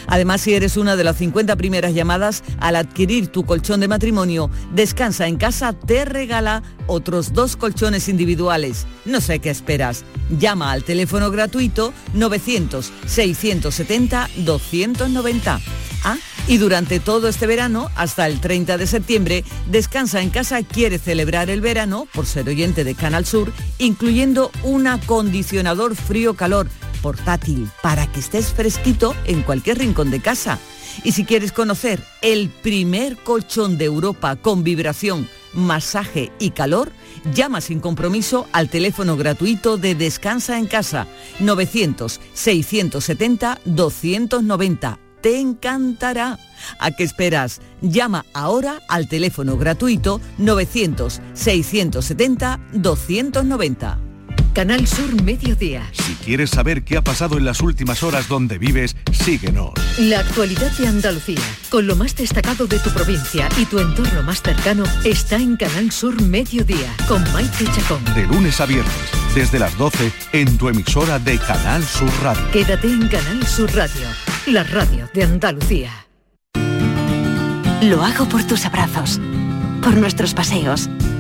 Además, si eres una de las 50 primeras llamadas al adquirir tu colchón de matrimonio, Descansa en casa te regala otros dos colchones individuales. No sé qué esperas. Llama al teléfono gratuito 900-670-290. Ah, y durante todo este verano, hasta el 30 de septiembre, Descansa en casa quiere celebrar el verano, por ser oyente de Canal Sur, incluyendo un acondicionador frío-calor portátil para que estés fresquito en cualquier rincón de casa. Y si quieres conocer el primer colchón de Europa con vibración, masaje y calor, llama sin compromiso al teléfono gratuito de Descansa en casa 900-670-290. Te encantará. ¿A qué esperas? Llama ahora al teléfono gratuito 900-670-290. Canal Sur Mediodía. Si quieres saber qué ha pasado en las últimas horas donde vives, síguenos. La actualidad de Andalucía, con lo más destacado de tu provincia y tu entorno más cercano, está en Canal Sur Mediodía, con Maite Chacón. De lunes a viernes, desde las 12, en tu emisora de Canal Sur Radio. Quédate en Canal Sur Radio, la radio de Andalucía. Lo hago por tus abrazos, por nuestros paseos,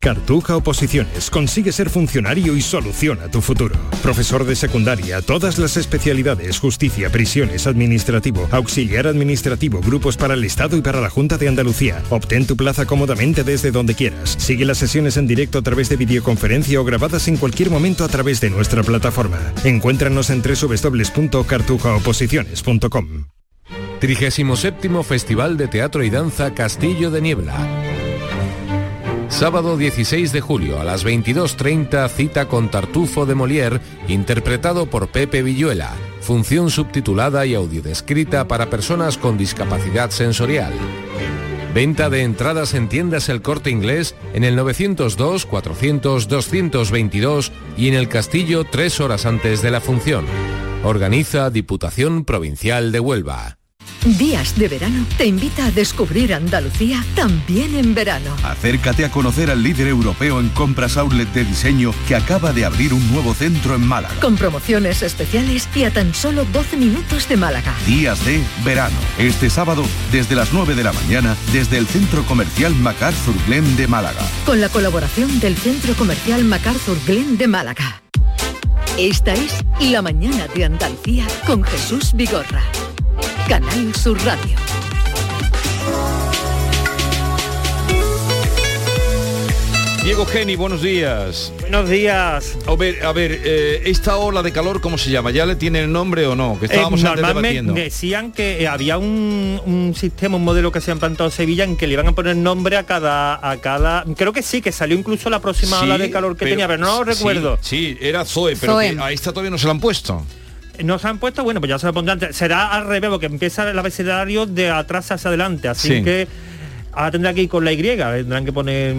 Cartuja Oposiciones. Consigue ser funcionario y soluciona tu futuro. Profesor de secundaria, todas las especialidades, justicia, prisiones, administrativo, auxiliar administrativo, grupos para el Estado y para la Junta de Andalucía. Obtén tu plaza cómodamente desde donde quieras. Sigue las sesiones en directo a través de videoconferencia o grabadas en cualquier momento a través de nuestra plataforma. Encuéntranos en www.cartujaoposiciones.com. 37 Festival de Teatro y Danza Castillo de Niebla. Sábado 16 de julio a las 22.30 cita con Tartufo de Molière, interpretado por Pepe Villuela. Función subtitulada y audiodescrita para personas con discapacidad sensorial. Venta de entradas en tiendas El Corte Inglés en el 902 400 222 y en el Castillo tres horas antes de la función. Organiza Diputación Provincial de Huelva. Días de verano te invita a descubrir Andalucía también en verano. Acércate a conocer al líder europeo en compras outlet de diseño que acaba de abrir un nuevo centro en Málaga. Con promociones especiales y a tan solo 12 minutos de Málaga. Días de verano. Este sábado, desde las 9 de la mañana, desde el Centro Comercial MacArthur Glen de Málaga. Con la colaboración del Centro Comercial MacArthur Glen de Málaga. Esta es La Mañana de Andalucía con Jesús Vigorra. Canal Sur Radio. Diego Geni, buenos días. Buenos días. A ver, a ver, eh, esta ola de calor, ¿cómo se llama? ¿Ya le tiene el nombre o no? Que estábamos Eh, antes debatiendo. decían que eh, había un, un sistema, un modelo que se ha implantado en Sevilla en que le iban a poner nombre a cada, a cada. Creo que sí, que salió incluso la próxima Sí, ola de calor que tenía, pero no lo sí, recuerdo. Sí, era Zoe, pero Zoe. que a esta todavía no se la han puesto. No se han puesto, bueno, pues ya se lo pondrán. Será al revés, porque empieza el abecedario de atrás hacia adelante, así Sí. que ahora tendrá que ir con la Y, tendrán que poner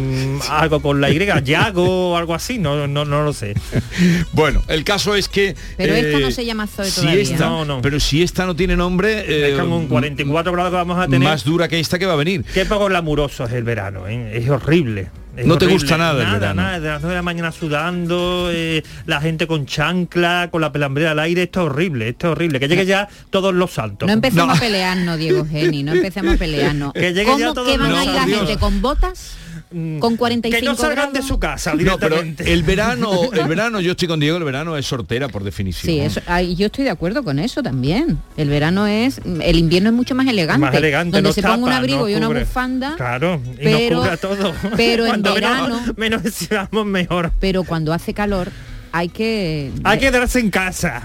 algo con la Y, Yago o algo así, no, no, no lo sé. Bueno, el caso es que... Pero esta eh, no se llama Zoe si todavía. esta, No, no. Pero si esta no tiene nombre... eh, Es como un 44 grados que vamos a tener. Más dura que esta que va a venir. Qué poco glamuroso es el verano, ¿eh? es horrible. No te gusta nada el nada. Nada, de las 9 de la mañana sudando, eh, la gente con chancla, con la pelambrera al aire, esto es horrible, esto es horrible. Que llegue ya todos los saltos. No empecemos a pelearnos, Diego Geni, no empecemos a pelearnos. Que llegue ¿Cómo ya todo que van el a ir la gente con botas? ¿Con 45 Que no salgan grados? de su casa No, pero directamente. el verano, el verano, yo estoy con Diego, el verano es sortera por definición. Sí, eso, ay, yo estoy de acuerdo con eso también. El verano es, el invierno es mucho más elegante. Más elegante, donde no se tapa, ponga un abrigo no y una cubre. bufanda. Claro, y pero- nos cubra todo. pero en verano- menos, menos mejor. Pero cuando hace calor hay que Hay que quedarse en casa.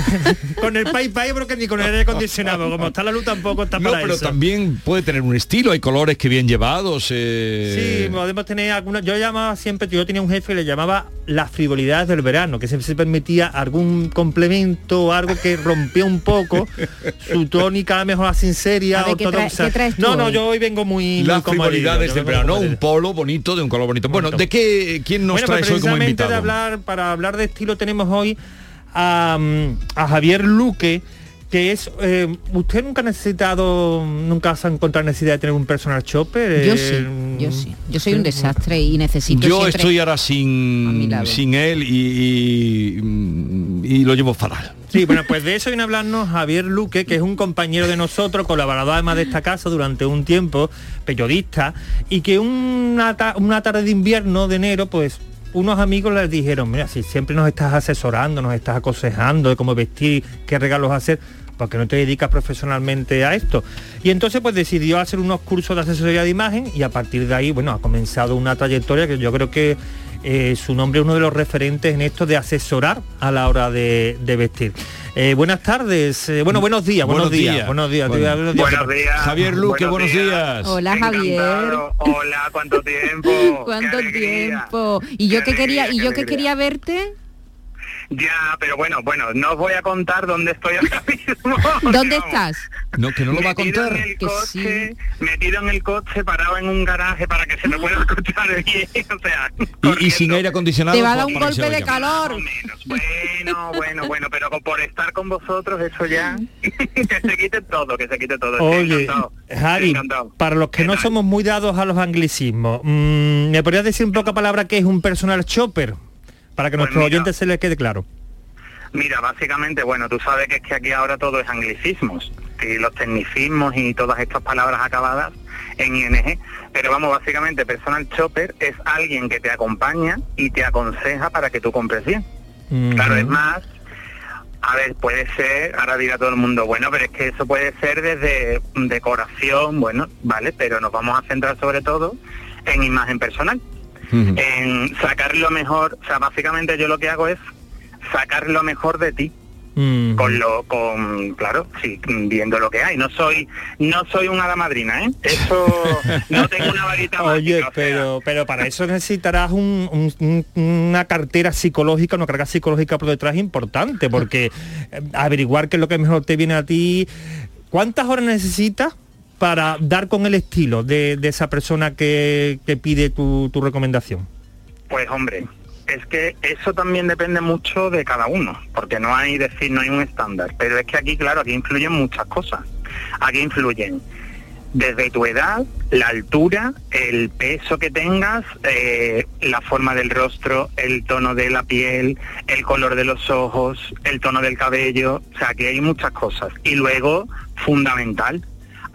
con el pay pay, pero que ni con el aire acondicionado. Como está la luz tampoco está No, para pero eso. también puede tener un estilo, hay colores que bien llevados. eh, Sí, podemos tener alguna. Yo llamaba siempre, yo tenía un jefe que le llamaba las frivolidades del verano, que siempre se permitía algún complemento o algo que rompía un poco su tónica mejor así seria, A ver, ¿qué trae- ortodoxa. qué traes tú no, no, hoy? yo hoy vengo muy, muy Las comodido, frivolidades del verano, muy un polo bonito de un color bonito. Bueno, ¿de qué quién nos bueno, pues traes hoy como precisamente invitado? de hablar, para hablar de estilo tenemos hoy a, mm, a Javier Luque, que es, eh, usted nunca ha necesitado, nunca se ha encontrado necesidad de tener un personal shopper. Yo Eh, sí, yo sí. Yo soy un desastre y necesito Yo siempre- estoy ahora sin, sin él y, y, mm, y lo llevo fatal. Sí, bueno, pues de eso viene a hablarnos Javier Luque, que es un compañero de nosotros, colaborador además de esta casa durante un tiempo, periodista, y que una, ta- una tarde de invierno de enero, pues unos amigos les dijeron, mira, si siempre nos estás asesorando, nos estás aconsejando de cómo vestir, qué regalos hacer, ¿por qué no te dedicas profesionalmente a esto? Y entonces pues decidió hacer unos cursos de asesoría de imagen y a partir de ahí, bueno, ha comenzado una trayectoria que yo creo que eh, su nombre es uno de los referentes en esto de asesorar a la hora de vestir. Eh, buenas tardes, eh, bueno, buenos días, buenos, Buenos días, días. buenos días, Bueno. buenos Buenos días. Javier Luque, buenos Buenos días. Hola Javier. Hola, ¿cuánto tiempo? ¿Cuánto tiempo? Y yo Qué que quería, y yo que alegría. quería verte, Ya, pero bueno, bueno, no os voy a contar dónde estoy ahora mismo. ¿dónde estás? No, que no lo va a Metido contar. en el Que coche, metido en el coche, parado en un garaje para que se me pueda escuchar bien, o sea, Y, y sin aire acondicionado. Te va a dar un golpe de calor. bueno, bueno, bueno, pero por estar con vosotros eso ya, que se quite todo, que se quite todo. Oye, Javi, para los que no somos muy dados a los anglicismos, mm, ¿me podrías decir un poco palabra qué es un personal shopper? Para que Pues nuestros mira. oyentes se les quede claro. Mira, básicamente, bueno, tú sabes que es que aquí ahora todo es anglicismos, y los tecnicismos y todas estas palabras acabadas en ING. Pero vamos, básicamente, personal shopper es alguien que te acompaña y te aconseja para que tú compres bien. Claro, es más, a ver, puede ser, ahora dirá todo el mundo, bueno, pero es que eso puede ser desde decoración, bueno, vale, pero nos vamos a centrar sobre todo en imagen personal en sacar lo mejor, o sea, básicamente yo lo que hago es sacar lo mejor de ti con lo con claro sí viendo lo que hay no soy no soy una hada madrina ¿eh? eso no tengo una varita Oye, mágica, o sea, pero, pero para eso necesitarás un- un- un- una cartera psicológica, una carga psicológica por detrás importante, porque eh, averiguar qué es lo que mejor te viene a ti. ¿Cuántas horas necesitas para dar con el estilo de, esa persona que, pide tu, tu recomendación? Pues hombre, es que eso también depende mucho de cada uno, porque no hay decir, no hay un estándar, pero es que aquí, claro, aquí influyen muchas cosas. Aquí influyen desde tu edad, la altura, el peso que tengas, eh, la forma del rostro, el tono de la piel, el color de los ojos, el tono del cabello, o sea, que hay muchas cosas. Y luego, fundamental,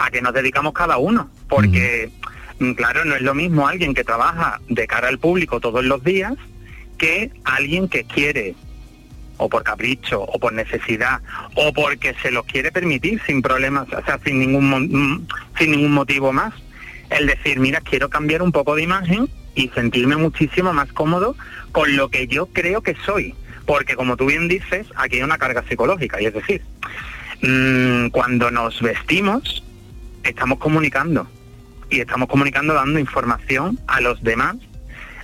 a que nos dedicamos cada uno, porque, mm, claro, no es lo mismo alguien que trabaja de cara al público todos los días que alguien que quiere o por capricho, o por necesidad, o porque se los quiere permitir sin problemas, o sea, sin ningún, mm, sin ningún motivo más. El decir, mira, quiero cambiar un poco de imagen y sentirme muchísimo más cómodo con lo que yo creo que soy. Porque como tú bien dices, aquí hay una carga psicológica, y es decir, mm, cuando nos vestimos, estamos comunicando. Y estamos comunicando dando información a los demás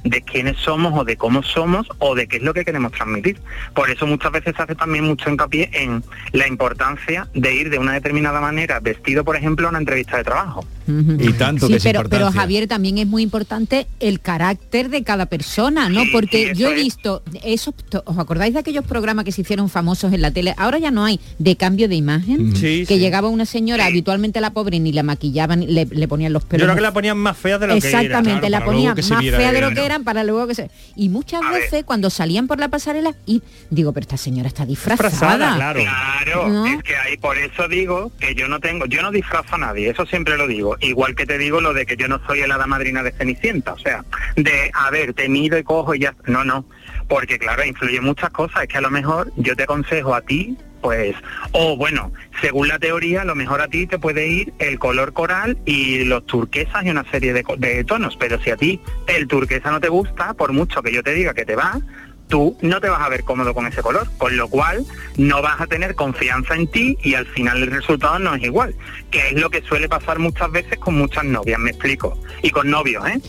de quiénes somos o de cómo somos o de qué es lo que queremos transmitir. Por eso muchas veces se hace también mucho hincapié en la importancia de ir de una determinada manera vestido, por ejemplo, a una entrevista de trabajo. Y tanto Sí, que pero. Javier también es muy importante el carácter de cada persona, ¿no? Porque sí, yo he es. visto, eso, ¿os acordáis de aquellos programas que se hicieron famosos en la tele? Ahora ya no hay de cambio de imagen, Sí, que sí. llegaba una señora, habitualmente la pobre ni la maquillaban, le, le ponían los Yo pelos. creo que la ponían más fea de lo que era. Exactamente, la Claro, ponían más fea de lo que ¿no? Para luego que se... Y muchas veces cuando salían por la pasarela, y digo, pero esta señora está disfrazada. Claro, ¿No? es que ahí por eso digo que yo no tengo, yo no disfrazo a nadie, eso siempre lo digo. Igual que te digo lo de que yo no soy el hada madrina de Cenicienta, o sea, de a ver, te mido y cojo y ya, no, no, porque claro, influye muchas cosas, es que a lo mejor yo te aconsejo a ti, pues, o bueno, según la teoría, a lo mejor a ti te puede ir el color coral y los turquesas y una serie de, de tonos, pero si a ti el turquesa no te gusta, por mucho que yo te diga que te va, tú no te vas a ver cómodo con ese color, con lo cual no vas a tener confianza en ti y al final el resultado no es igual, que es lo que suele pasar muchas veces con muchas novias, me explico, y con novios, ¿eh?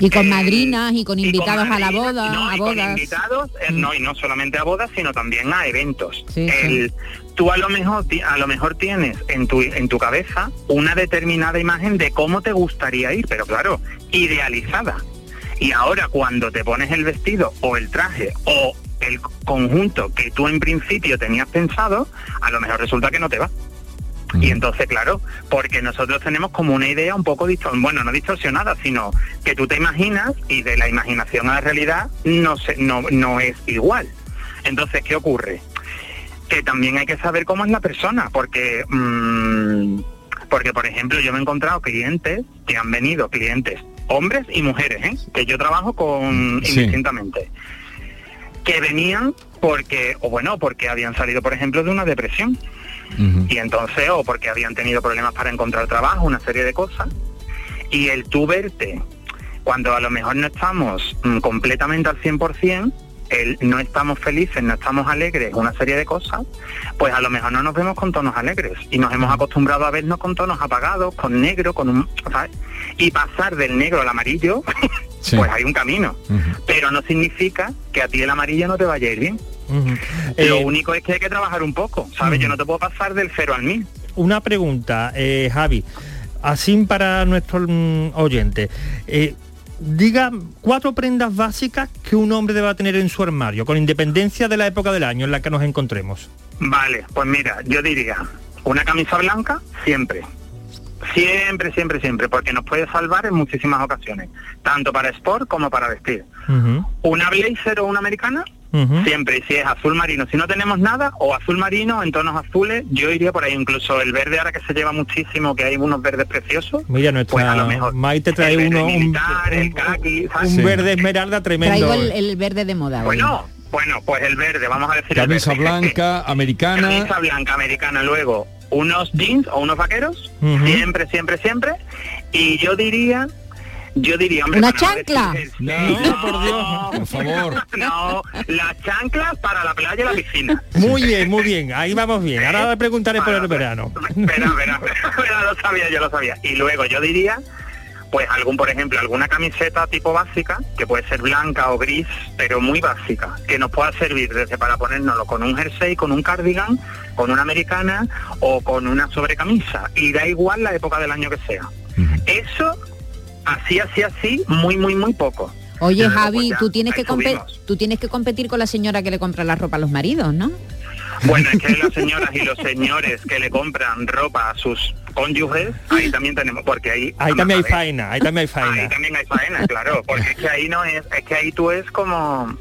Y con madrinas y con y con invitados a la boda, no, a y con bodas. invitados, eh, no, y no solamente a bodas, sino también a eventos. Sí, El- Tú a lo mejor a lo mejor tienes en tu en tu cabeza una determinada imagen de cómo te gustaría ir, pero claro, idealizada. Y ahora cuando te pones el vestido o el traje o el conjunto que tú en principio tenías pensado, a lo mejor resulta que no te va. Y entonces, claro, porque nosotros tenemos como una idea un poco distorsionada, bueno, no distorsionada, sino que tú te imaginas y de la imaginación a la realidad no, se, no, no es igual. Entonces, ¿qué ocurre? Que también hay que saber cómo es la persona, porque, mm, porque por ejemplo, yo me he encontrado clientes que han venido, clientes, hombres y mujeres, ¿eh? que yo trabajo con Sí. indistintamente, que venían porque, o bueno, porque habían salido, por ejemplo, de una depresión y entonces o porque habían tenido problemas para encontrar trabajo, una serie de cosas, y el tú verte. Cuando a lo mejor no estamos mm, completamente al 100%, el no estamos felices, no estamos alegres, una serie de cosas, pues a lo mejor no nos vemos con tonos alegres. Y nos hemos acostumbrado a vernos con tonos apagados, con negro, con un... ¿sabes? Y pasar del negro al amarillo, pues hay un camino, pero no significa que a ti el amarillo no te vaya a ir bien. Lo único es que hay que trabajar un poco, ¿sabes? Yo no te puedo pasar del cero al mil. Una pregunta, eh, Javi, así para nuestro mm, oyente. eh, diga cuatro prendas básicas que un hombre deba tener en su armario, con independencia de la época del año en la que nos encontremos. Vale, pues mira, yo diría, una camisa blanca siempre. Siempre, siempre, siempre, porque nos puede salvar en muchísimas ocasiones, tanto para sport como para vestir. Una blazer o una americana, siempre, y si es azul marino. Si no tenemos nada, o azul marino en tonos azules, yo iría por ahí, incluso el verde ahora que se lleva muchísimo, que hay unos verdes preciosos. Mira, Pues a lo nuestra mejor Maite trae el uno, un, verde esmeralda tremendo. Traigo el, el verde de moda. hoy. Bueno, bueno, pues el verde, vamos a decir el Camisa verde. blanca, americana. Camisa blanca americana luego, unos jeans o unos vaqueros, siempre, siempre, siempre. Y yo diría, yo diría, hombre, ¿Una no chancla? No, por Dios. Por favor. No, las chanclas para la playa y la piscina. Muy bien, muy bien, ahí vamos bien. Ahora le preguntaré por el verano. Espera, espera, espera, lo sabía, yo lo sabía. Y luego yo diría, pues algún, por ejemplo, alguna camiseta tipo básica, que puede ser blanca o gris, pero muy básica, que nos pueda servir desde para ponérnoslo con un jersey, con un cardigan, con una americana o con una sobrecamisa. Y da igual la época del año que sea. Eso, así, así, así, muy, muy, muy poco. Oye, Luego, Javi, pues ya, tú tienes que tú tienes que competir con la señora que le compra la ropa a los maridos, ¿no? Bueno, es que las señoras y los señores que le compran ropa a sus cónyuges, ahí también tenemos, porque ahí... Ahí también hay faena, ahí también hay faena. Ahí también hay faena, claro, porque es que ahí no es, es que ahí tú es como...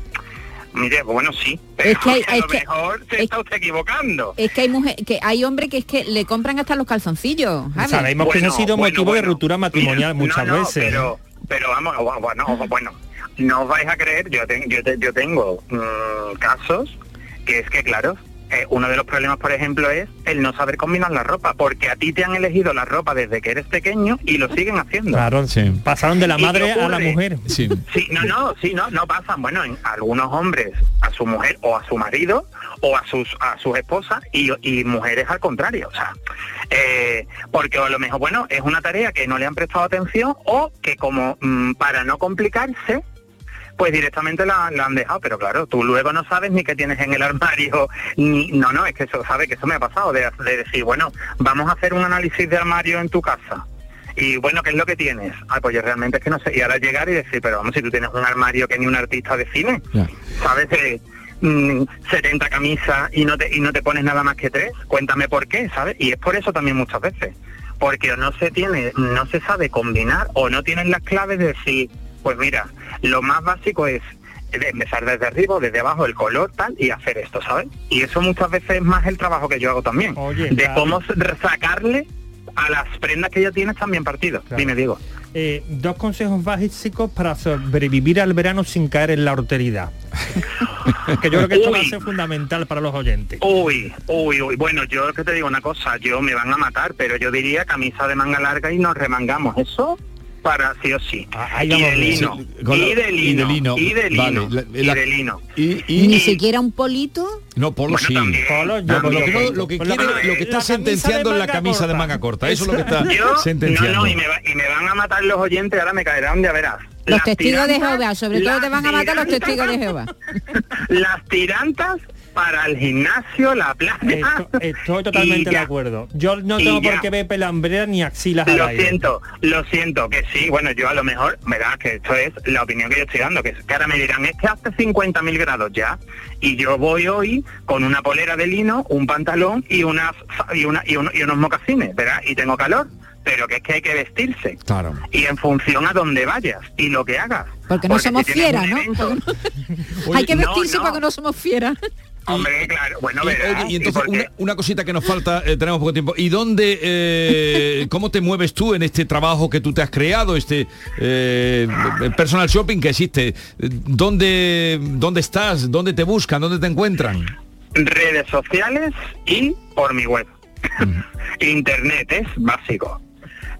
Mire, bueno, sí, pero Es que hay- a es lo que- mejor se está usted equivocando. Es que hay mujer, que hay hombres que es que le compran hasta los calzoncillos. Sabemos que eso ha sido bueno, motivo de bueno. ruptura matrimonial Mira, muchas no, no, veces. Pero, pero vamos, bueno, bueno, no os vais a creer, yo, ten- yo, te- yo tengo mm, casos que es que, claro, eh, uno de los problemas, por ejemplo, es el no saber combinar la ropa, porque a ti te han elegido la ropa desde que eres pequeño y lo siguen haciendo. Claro, pasaron de la ¿Y qué madre a la mujer. Sí. Sí, no, no, sí, no, no pasan. Bueno, en algunos hombres a su mujer o a su marido o a sus a sus esposas y, y mujeres al contrario. O sea, eh, porque a lo mejor, bueno, es una tarea que no le han prestado atención o que como mm, para no complicarse, pues directamente la, la han dejado. Pero claro, tú luego no sabes ni qué tienes en el armario, ni no, no, es que eso, sabe que eso me ha pasado, de, de decir, bueno, vamos a hacer un análisis de armario en tu casa. Y bueno, ¿qué es lo que tienes? Ah, pues yo realmente es que no sé. Y ahora llegar y decir, pero vamos, si tú tienes un armario que ni un artista de cine, ¿sabes? Mm, 70 camisas y no te y no te pones nada más que tres, cuéntame por qué, ¿sabes? Y es por eso también muchas veces. Porque o no se tiene, no se sabe combinar o no tienen las claves de decir, pues mira, lo más básico es de empezar desde arriba, desde abajo, el color tal y hacer esto, ¿sabes? Y eso muchas veces es más el trabajo que yo hago también. de Javi. cómo sacarle a las prendas que ya tienes también partido. Dime, Diego. Eh, dos consejos básicos para sobrevivir al verano sin caer en la horteridad. que yo creo que esto va a ser fundamental para los oyentes. Uy, uy, uy. Bueno, yo que te digo una cosa, yo me van a matar, pero yo diría camisa de manga larga y nos remangamos. Eso para sí o sí. ahí y de lino, Sí, la- y de lino, y de lino, Vale, la- y la- de lino. Y, Ni siquiera un polito. No, Polo sí. Polo, No, también. lo que, no- lo que la- quiere- lo que está sentenciando es la camisa de manga corta. Eso es lo que está Yo, no, sentenciando. no, y me, va- y me van a matar los oyentes, ahora me caerán de a veras. Los Las testigos de Jehová, sobre todo te van a matar los testigos de Jehová. Las tirantas para el gimnasio, la playa. Esto- estoy totalmente de acuerdo. Yo no tengo por qué ver pelambrera ni axilas al Lo aire. siento, lo siento, que sí, bueno, yo a lo mejor, verás que esto es la opinión que yo estoy dando, que, que ahora me dirán, es que hace 50.000 grados ya, y yo voy hoy con una polera de lino, un pantalón y unas y, una, y, uno- y unos mocasines, ¿verdad? Y tengo calor, pero que es que hay que vestirse. Claro. Y en función a donde vayas y lo que hagas. Porque no Porque somos si fieras, un ¿no? evento- Hay que no, vestirse no. porque no somos fieras. Hombre, claro, bueno, Y, verás. oye, y ¿y entonces una cosita que nos falta, eh, tenemos poco tiempo. ¿Y dónde, eh, cómo te mueves tú en este trabajo que tú te has creado, este eh, personal shopping que existe? ¿Dónde, ¿Dónde estás? ¿Dónde te buscan? ¿Dónde te encuentran? redes sociales y por mi web. Internet es básico.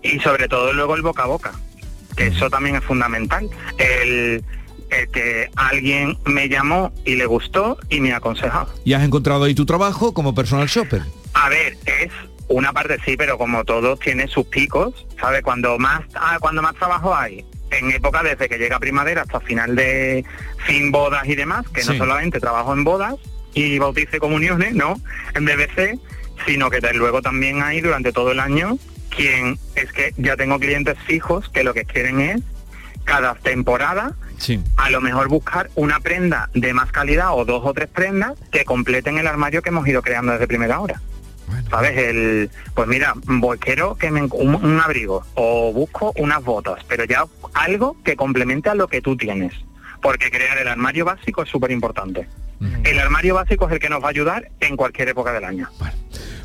Y sobre todo luego el boca a boca, que eso también es fundamental. El, el que alguien me llamó y le gustó y me ha aconsejado. ¿Y has encontrado ahí tu trabajo como personal shopper? A ver, es una parte sí, pero como todo tiene sus picos, ¿sabe? Cuando más ah, cuando más trabajo hay, en época desde que llega primavera hasta final de fin bodas y demás, que no solamente trabajo en bodas y bautice comuniones, no, en BBC, sino que de- luego también hay durante todo el año quien es que ya tengo clientes fijos que lo que quieren es cada temporada Sí. a lo mejor buscar una prenda de más calidad o dos o tres prendas que completen el armario que hemos ido creando desde primera hora. ¿Sabes? El, pues mira, voy, quiero que me un, un abrigo o busco unas botas, pero ya algo que complemente a lo que tú tienes. Porque crear el armario básico es súper importante. El armario básico es el que nos va a ayudar en cualquier época del año.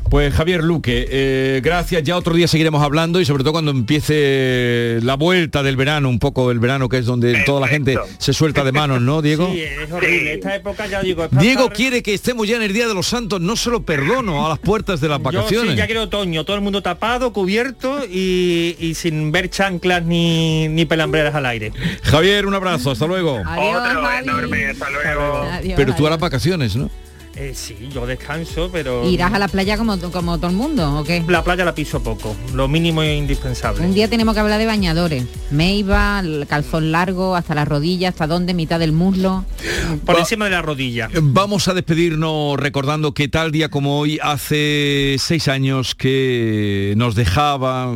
Pues Javier Luque, eh, gracias. Ya otro día seguiremos hablando y sobre todo cuando empiece la vuelta del verano, un poco el verano que es donde toda la gente se suelta de manos, ¿no, Diego? Sí, es horrible. Esta época ya digo... es para Diego quiere que estemos ya en el Día de los Santos, no se lo perdono a las puertas de las Yo vacaciones. sí, ya quiero otoño, todo el mundo tapado, cubierto y, y sin ver chanclas ni, ni pelambreras al aire. Javier, un abrazo, hasta luego. Otro enorme, hasta luego. Pero tú a las vacaciones, ¿no? Eh, sí, yo descanso, pero... ¿Irás a la playa como, como todo el mundo o qué? La playa la piso poco, lo mínimo e indispensable. Un día tenemos que hablar de bañadores. Meiva, el calzón largo, hasta la rodilla, hasta dónde, mitad del muslo. Por encima de la rodilla. Vamos a despedirnos recordando que tal día como hoy, hace seis años que nos dejaba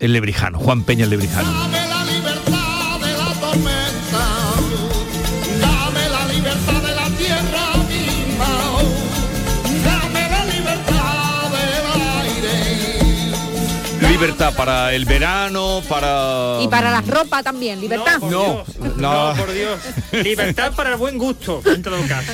el lebrijano, Juan Peña el lebrijano. Libertad para el verano, para... Y para la ropa también, libertad. No, no. No, por Dios. Libertad para el buen gusto, en todo caso.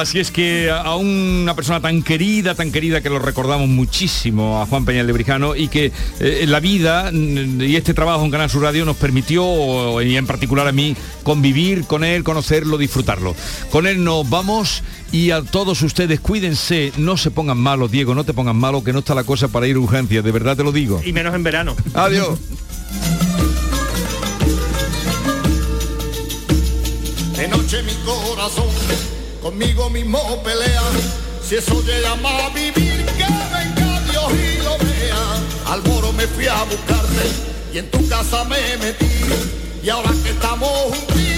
Así es que a una persona tan querida, tan querida que lo recordamos muchísimo a Juan Peña Lebrijano y que eh, la vida mm, y este trabajo en Canal Sur Radio nos permitió, y en particular a mí, convivir con él, conocerlo, disfrutarlo. Con él nos vamos y a todos ustedes cuídense, no se pongan malos, Diego, no te pongan malo, que no está la cosa para ir a urgencias, de verdad te lo digo. Y menos en verano. Adiós. De noche mi corazón conmigo mismo pelea. Si eso se llama vivir, que venga Dios y lo vea. Al moro me fui a buscarte y en tu casa me metí. Y ahora que estamos juntitos,